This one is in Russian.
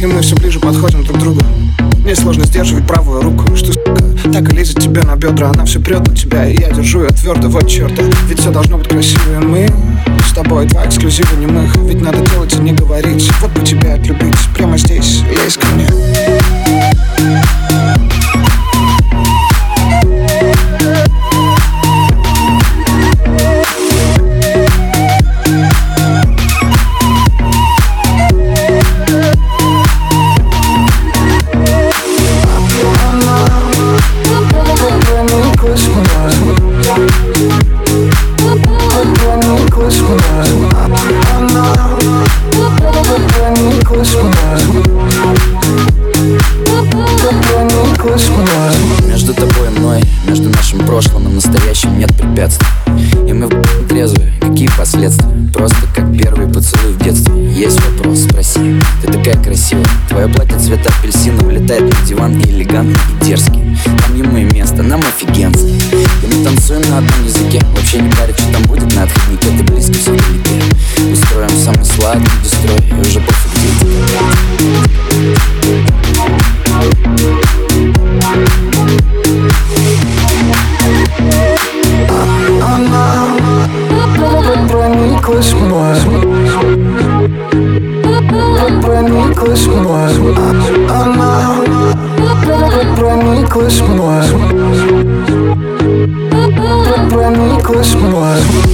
И мы все ближе подходим друг к другу. Мне сложно сдерживать правую руку Что, сука, так и лезет тебе на бедра Она все прет на тебя, и я держу ее твердо Вот черта, ведь все должно быть красиво И мы с тобой два эксклюзива немых Ведь надо делать Между тобой и мной, между нашим прошлым и настоящим нет препятствий. И мы в трезвые, какие последствия? Просто как первый поцелуй в детстве. Есть вопрос, спроси, ты такая красивая. Твое платье цвета апельсина улетает на диван и элегантный и дерзкий. Там ему и место, нам офигенски И мы танцуем на одном языке. Вообще не парит, что там будет на отходнике. Ты близко все вдалеке Устроим самый сладкий Она прониклась мной Прониклась мной